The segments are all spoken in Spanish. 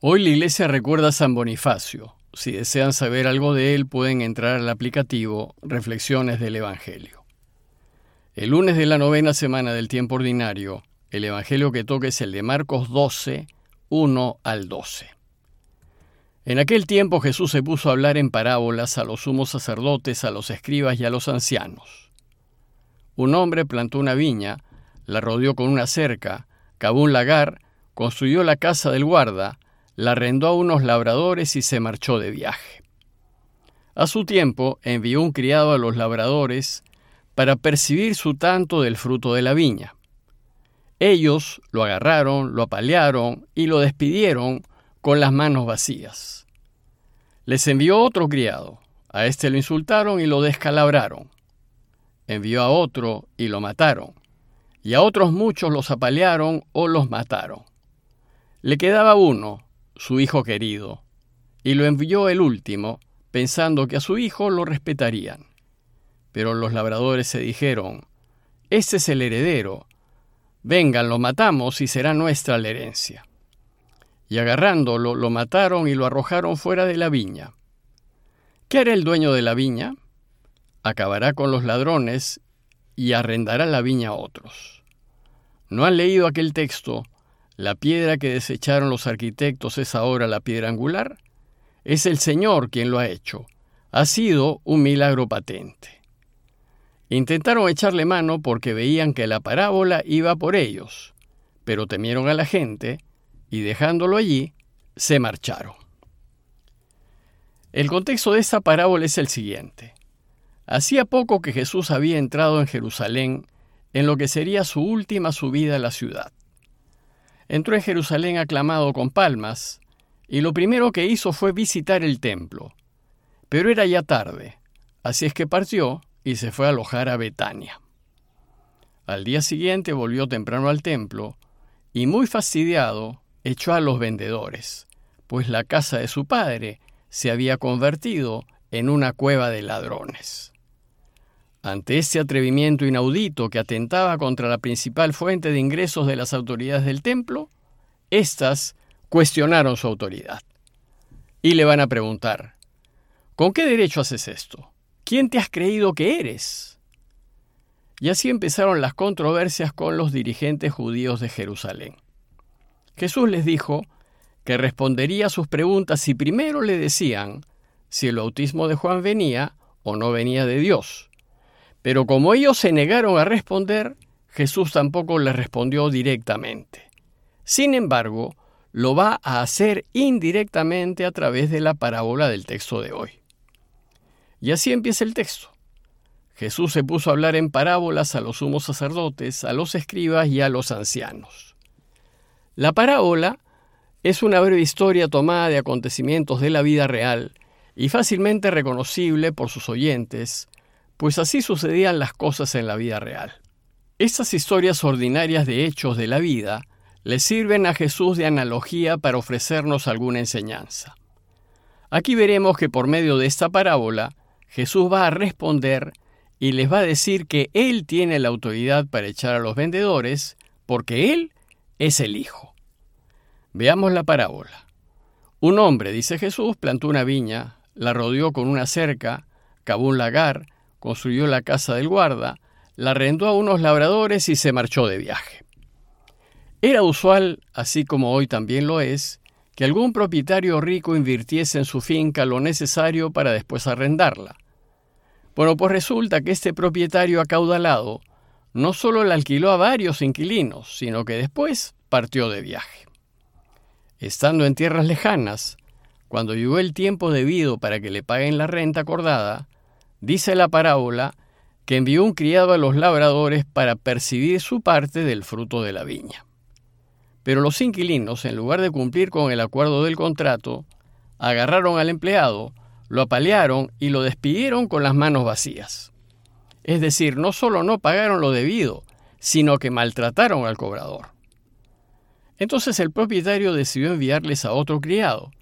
Hoy la iglesia recuerda a San Bonifacio. Si desean saber algo de él, pueden entrar al aplicativo Reflexiones del Evangelio. El lunes de la novena semana del tiempo ordinario, el Evangelio que toca es el de Marcos 12, 1 al 12. En aquel tiempo Jesús se puso a hablar en parábolas a los sumos sacerdotes, a los escribas y a los ancianos. Un hombre plantó una viña, la rodeó con una cerca, cavó un lagar, construyó la casa del guarda, la arrendó a unos labradores y se marchó de viaje. A su tiempo envió un criado a los labradores para percibir su tanto del fruto de la viña. Ellos lo agarraron, lo apalearon y lo despidieron con las manos vacías. Les envió otro criado. A éste lo insultaron y lo descalabraron. Envió a otro y lo mataron. Y a otros muchos los apalearon o los mataron. Le quedaba uno, su hijo querido, y lo envió el último, pensando que a su hijo lo respetarían. Pero los labradores se dijeron, Este es el heredero, vengan, lo matamos y será nuestra la herencia. Y agarrándolo, lo mataron y lo arrojaron fuera de la viña. ¿Qué hará el dueño de la viña? Acabará con los ladrones y arrendará la viña a otros. ¿No han leído aquel texto? La piedra que desecharon los arquitectos es ahora la piedra angular. Es el Señor quien lo ha hecho. Ha sido un milagro patente. Intentaron echarle mano porque veían que la parábola iba por ellos, pero temieron a la gente y dejándolo allí, se marcharon. El contexto de esta parábola es el siguiente. Hacía poco que Jesús había entrado en Jerusalén en lo que sería su última subida a la ciudad. Entró en Jerusalén aclamado con palmas, y lo primero que hizo fue visitar el templo. Pero era ya tarde, así es que partió y se fue a alojar a Betania. Al día siguiente volvió temprano al templo, y muy fastidiado echó a los vendedores, pues la casa de su padre se había convertido en una cueva de ladrones. Ante este atrevimiento inaudito que atentaba contra la principal fuente de ingresos de las autoridades del templo, éstas cuestionaron su autoridad. Y le van a preguntar, ¿con qué derecho haces esto? ¿Quién te has creído que eres? Y así empezaron las controversias con los dirigentes judíos de Jerusalén. Jesús les dijo que respondería a sus preguntas si primero le decían si el bautismo de Juan venía o no venía de Dios pero como ellos se negaron a responder, Jesús tampoco les respondió directamente. Sin embargo, lo va a hacer indirectamente a través de la parábola del texto de hoy. Y así empieza el texto. Jesús se puso a hablar en parábolas a los sumos sacerdotes, a los escribas y a los ancianos. La parábola es una breve historia tomada de acontecimientos de la vida real y fácilmente reconocible por sus oyentes, pues así sucedían las cosas en la vida real. Estas historias ordinarias de hechos de la vida le sirven a Jesús de analogía para ofrecernos alguna enseñanza. Aquí veremos que por medio de esta parábola, Jesús va a responder y les va a decir que Él tiene la autoridad para echar a los vendedores, porque Él es el Hijo. Veamos la parábola. Un hombre, dice Jesús, plantó una viña, la rodeó con una cerca, cavó un lagar, construyó la casa del guarda, la arrendó a unos labradores y se marchó de viaje. Era usual, así como hoy también lo es, que algún propietario rico invirtiese en su finca lo necesario para después arrendarla. Bueno, pues resulta que este propietario acaudalado no solo la alquiló a varios inquilinos, sino que después partió de viaje. Estando en tierras lejanas, cuando llegó el tiempo debido para que le paguen la renta acordada, Dice la parábola que envió un criado a los labradores para percibir su parte del fruto de la viña. Pero los inquilinos, en lugar de cumplir con el acuerdo del contrato, agarraron al empleado, lo apalearon y lo despidieron con las manos vacías. Es decir, no solo no pagaron lo debido, sino que maltrataron al cobrador. Entonces el propietario decidió enviarles a otro criado,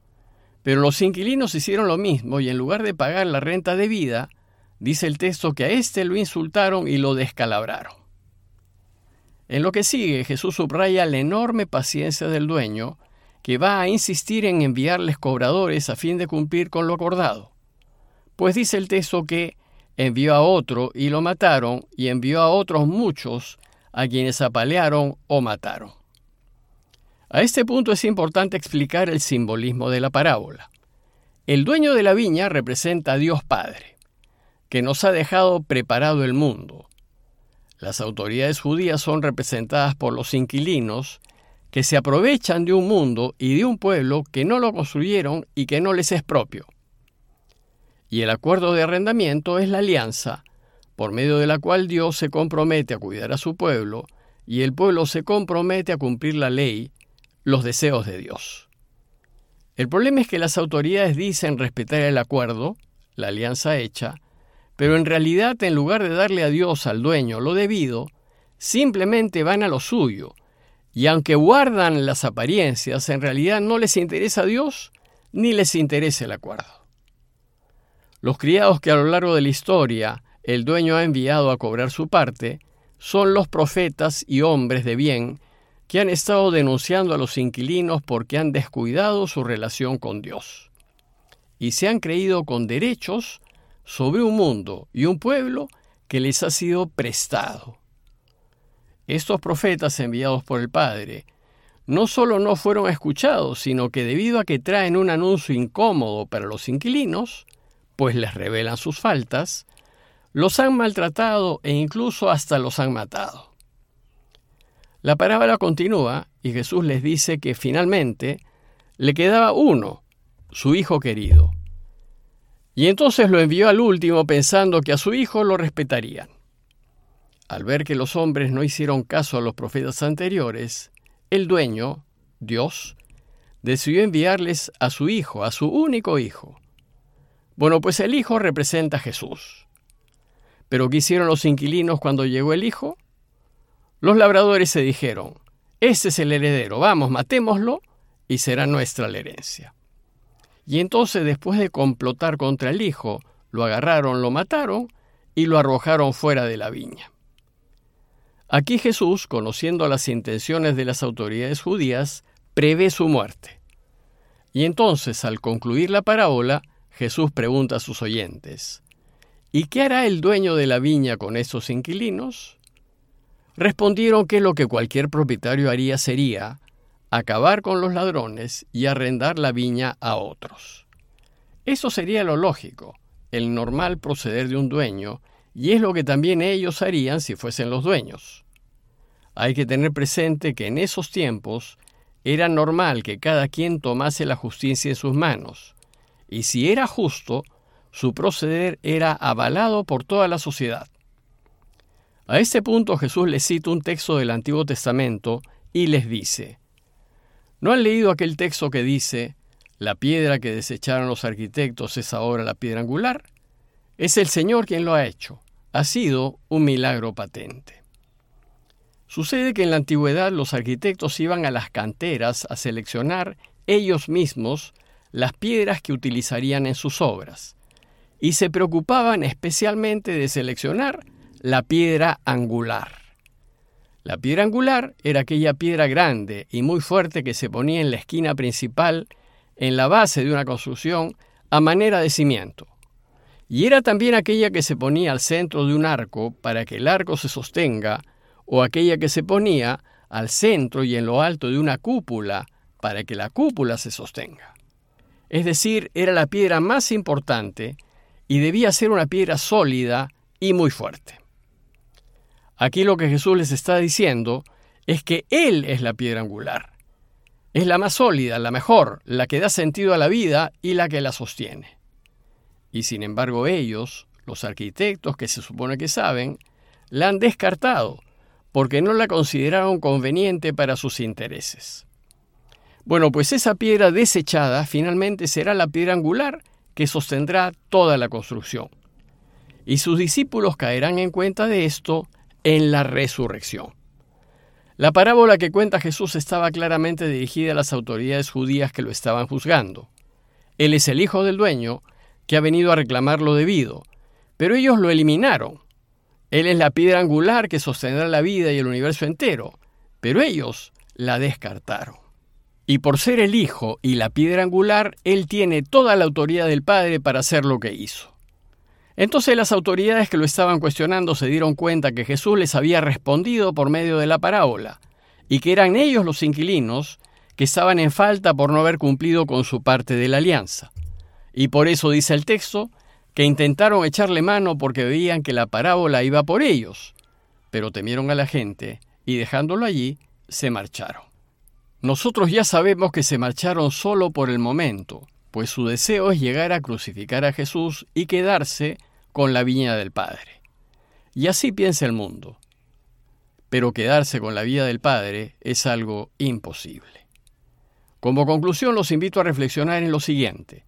pero los inquilinos hicieron lo mismo y en lugar de pagar la renta debida, Dice el texto que a éste lo insultaron y lo descalabraron. En lo que sigue, Jesús subraya la enorme paciencia del dueño, que va a insistir en enviarles cobradores a fin de cumplir con lo acordado. Pues dice el texto que envió a otro y lo mataron, y envió a otros muchos a quienes apalearon o mataron. A este punto es importante explicar el simbolismo de la parábola. El dueño de la viña representa a Dios Padre, que nos ha dejado preparado el mundo. Las autoridades judías son representadas por los inquilinos, que se aprovechan de un mundo y de un pueblo que no lo construyeron y que no les es propio. Y el acuerdo de arrendamiento es la alianza, por medio de la cual Dios se compromete a cuidar a su pueblo y el pueblo se compromete a cumplir la ley, los deseos de Dios. El problema es que las autoridades dicen respetar el acuerdo, la alianza hecha, pero en realidad en lugar de darle a Dios al dueño lo debido, simplemente van a lo suyo, y aunque guardan las apariencias, en realidad no les interesa a Dios ni les interesa el acuerdo. Los criados que a lo largo de la historia el dueño ha enviado a cobrar su parte son los profetas y hombres de bien que han estado denunciando a los inquilinos porque han descuidado su relación con Dios y se han creído con derechos sobre un mundo y un pueblo que les ha sido prestado. Estos profetas enviados por el Padre no solo no fueron escuchados, sino que debido a que traen un anuncio incómodo para los inquilinos, pues les revelan sus faltas, los han maltratado e incluso hasta los han matado. La parábola continúa y Jesús les dice que finalmente le quedaba uno, su hijo querido. Y entonces lo envió al último pensando que a su hijo lo respetarían. Al ver que los hombres no hicieron caso a los profetas anteriores, el dueño, Dios, decidió enviarles a su hijo, a su único hijo. Bueno, pues el hijo representa a Jesús. Pero ¿qué hicieron los inquilinos cuando llegó el hijo? Los labradores se dijeron, ese es el heredero, vamos, matémoslo y será nuestra la herencia. Y entonces, después de complotar contra el hijo, lo agarraron, lo mataron y lo arrojaron fuera de la viña. Aquí Jesús, conociendo las intenciones de las autoridades judías, prevé su muerte. Y entonces, al concluir la parábola, Jesús pregunta a sus oyentes, ¿Y qué hará el dueño de la viña con esos inquilinos? Respondieron que lo que cualquier propietario haría sería acabar con los ladrones y arrendar la viña a otros. Eso sería lo lógico, el normal proceder de un dueño, y es lo que también ellos harían si fuesen los dueños. Hay que tener presente que en esos tiempos era normal que cada quien tomase la justicia en sus manos, y si era justo, su proceder era avalado por toda la sociedad. A este punto Jesús les cita un texto del Antiguo Testamento y les dice, ¿no han leído aquel texto que dice, la piedra que desecharon los arquitectos es ahora la piedra angular? Es el Señor quien lo ha hecho. Ha sido un milagro patente. Sucede que en la antigüedad los arquitectos iban a las canteras a seleccionar ellos mismos las piedras que utilizarían en sus obras, y se preocupaban especialmente de seleccionar la piedra angular. La piedra angular era aquella piedra grande y muy fuerte que se ponía en la esquina principal, en la base de una construcción, a manera de cimiento. Y era también aquella que se ponía al centro de un arco para que el arco se sostenga, o aquella que se ponía al centro y en lo alto de una cúpula para que la cúpula se sostenga. Es decir, era la piedra más importante y debía ser una piedra sólida y muy fuerte. Aquí lo que Jesús les está diciendo es que Él es la piedra angular. Es la más sólida, la mejor, la que da sentido a la vida y la que la sostiene. Y sin embargo ellos, los arquitectos que se supone que saben, la han descartado porque no la consideraron conveniente para sus intereses. Bueno, pues esa piedra desechada finalmente será la piedra angular que sostendrá toda la construcción. Y sus discípulos caerán en cuenta de esto en la resurrección. La parábola que cuenta Jesús estaba claramente dirigida a las autoridades judías que lo estaban juzgando. Él es el hijo del dueño que ha venido a reclamar lo debido, pero ellos lo eliminaron. Él es la piedra angular que sostendrá la vida y el universo entero, pero ellos la descartaron. Y por ser el Hijo y la piedra angular, Él tiene toda la autoridad del Padre para hacer lo que hizo. Entonces las autoridades que lo estaban cuestionando se dieron cuenta que Jesús les había respondido por medio de la parábola, y que eran ellos los inquilinos que estaban en falta por no haber cumplido con su parte de la alianza. Y por eso dice el texto que intentaron echarle mano porque veían que la parábola iba por ellos, pero temieron a la gente y dejándolo allí, se marcharon. Nosotros ya sabemos que se marcharon solo por el momento, pues su deseo es llegar a crucificar a Jesús y quedarse con la viña del Padre. Y así piensa el mundo. Pero quedarse con la vida del Padre es algo imposible. Como conclusión los invito a reflexionar en lo siguiente.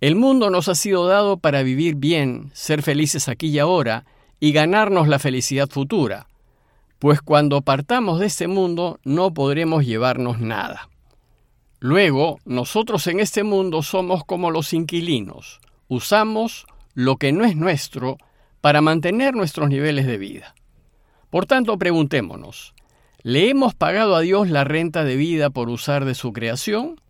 El mundo nos ha sido dado para vivir bien, ser felices aquí y ahora y ganarnos la felicidad futura, pues cuando partamos de este mundo no podremos llevarnos nada. Luego, nosotros en este mundo somos como los inquilinos, usamos lo que no es nuestro para mantener nuestros niveles de vida. Por tanto, preguntémonos, ¿le hemos pagado a Dios la renta de vida por usar de su creación?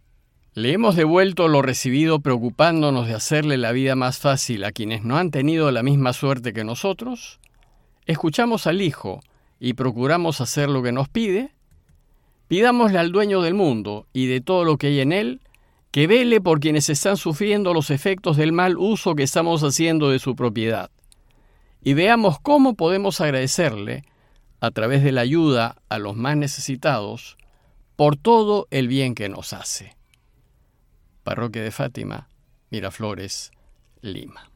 ¿Le hemos devuelto lo recibido preocupándonos de hacerle la vida más fácil a quienes no han tenido la misma suerte que nosotros? ¿Escuchamos al Hijo y procuramos hacer lo que nos pide, pidámosle al dueño del mundo y de todo lo que hay en él que vele por quienes están sufriendo los efectos del mal uso que estamos haciendo de su propiedad. Y veamos cómo podemos agradecerle, a través de la ayuda a los más necesitados, por todo el bien que nos hace. Parroquia de Fátima, Miraflores, Lima.